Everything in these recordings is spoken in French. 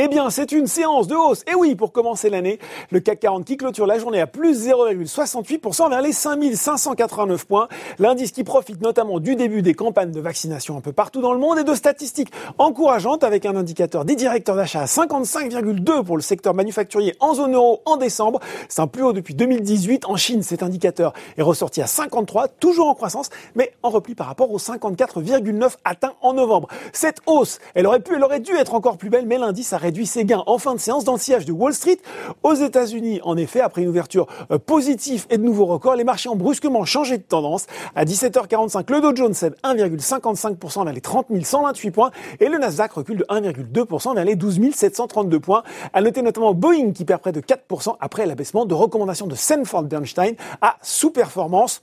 Eh bien, c'est une séance de hausse. Et oui, pour commencer l'année, le CAC 40 qui clôture la journée à plus 0,68% vers les 5589 points. L'indice qui profite notamment du début des campagnes de vaccination un peu partout dans le monde et de statistiques encourageantes avec un indicateur des directeurs d'achat à 55,2 pour le secteur manufacturier en zone euro en décembre. C'est un plus haut depuis 2018. En Chine, cet indicateur est ressorti à 53, toujours en croissance, mais en repli par rapport aux 54,9 atteints en novembre. Cette hausse, elle aurait pu, elle aurait dû être encore plus belle, mais l'indice a réduit ses gains en fin de séance dans le sillage de Wall Street. Aux États-Unis, en effet, après une ouverture euh, positive et de nouveaux records, les marchés ont brusquement changé de tendance. À 17h45, le Dow Jones cède 1,55% vers les 30 128 points et le Nasdaq recule de 1,2% vers les 12 732 points. À noter notamment Boeing qui perd près de 4% après l'abaissement de recommandations de Sanford Bernstein à sous-performance.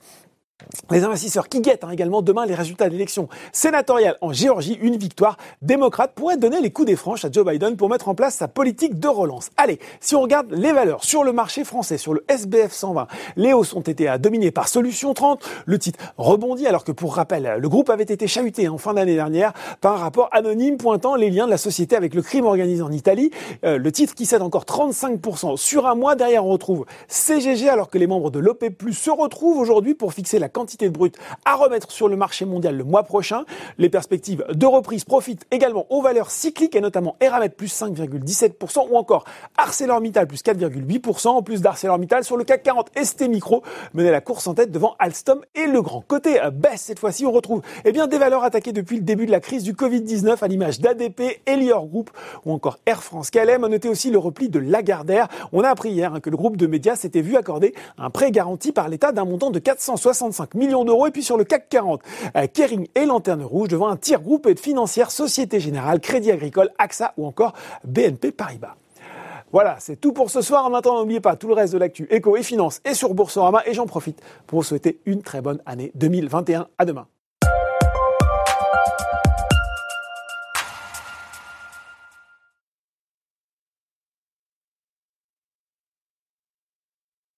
Les investisseurs qui guettent hein, également demain les résultats de l'élection sénatoriale en Géorgie, une victoire démocrate pourrait donner les coups des franches à Joe Biden pour mettre en place sa politique de relance. Allez, si on regarde les valeurs sur le marché français, sur le SBF 120, les hausses ont été dominées par Solution 30. Le titre rebondit alors que pour rappel, le groupe avait été chahuté en fin d'année dernière par un rapport anonyme pointant les liens de la société avec le crime organisé en Italie. Euh, le titre qui cède encore 35% sur un mois. Derrière, on retrouve CGG alors que les membres de l'OP Plus se retrouvent aujourd'hui pour fixer la quantité de brut à remettre sur le marché mondial le mois prochain. Les perspectives de reprise profitent également aux valeurs cycliques et notamment Eramet plus 5,17% ou encore ArcelorMittal plus 4,8%. En plus d'ArcelorMittal sur le CAC 40, ST Micro menait la course en tête devant Alstom et Legrand. Côté baisse cette fois-ci, on retrouve eh bien, des valeurs attaquées depuis le début de la crise du Covid-19 à l'image d'ADP, Elior Group ou encore Air France KLM. On notait aussi le repli de Lagardère. On a appris hier hein, que le groupe de médias s'était vu accorder un prêt garanti par l'État d'un montant de 465 millions d'euros. Et puis sur le CAC 40, euh, Kering et Lanterne Rouge devant un tir groupé de financière Société Générale, Crédit Agricole, AXA ou encore BNP Paribas. Voilà, c'est tout pour ce soir. En attendant, n'oubliez pas tout le reste de l'actu éco et finance et sur Boursorama. Et j'en profite pour vous souhaiter une très bonne année 2021. À demain.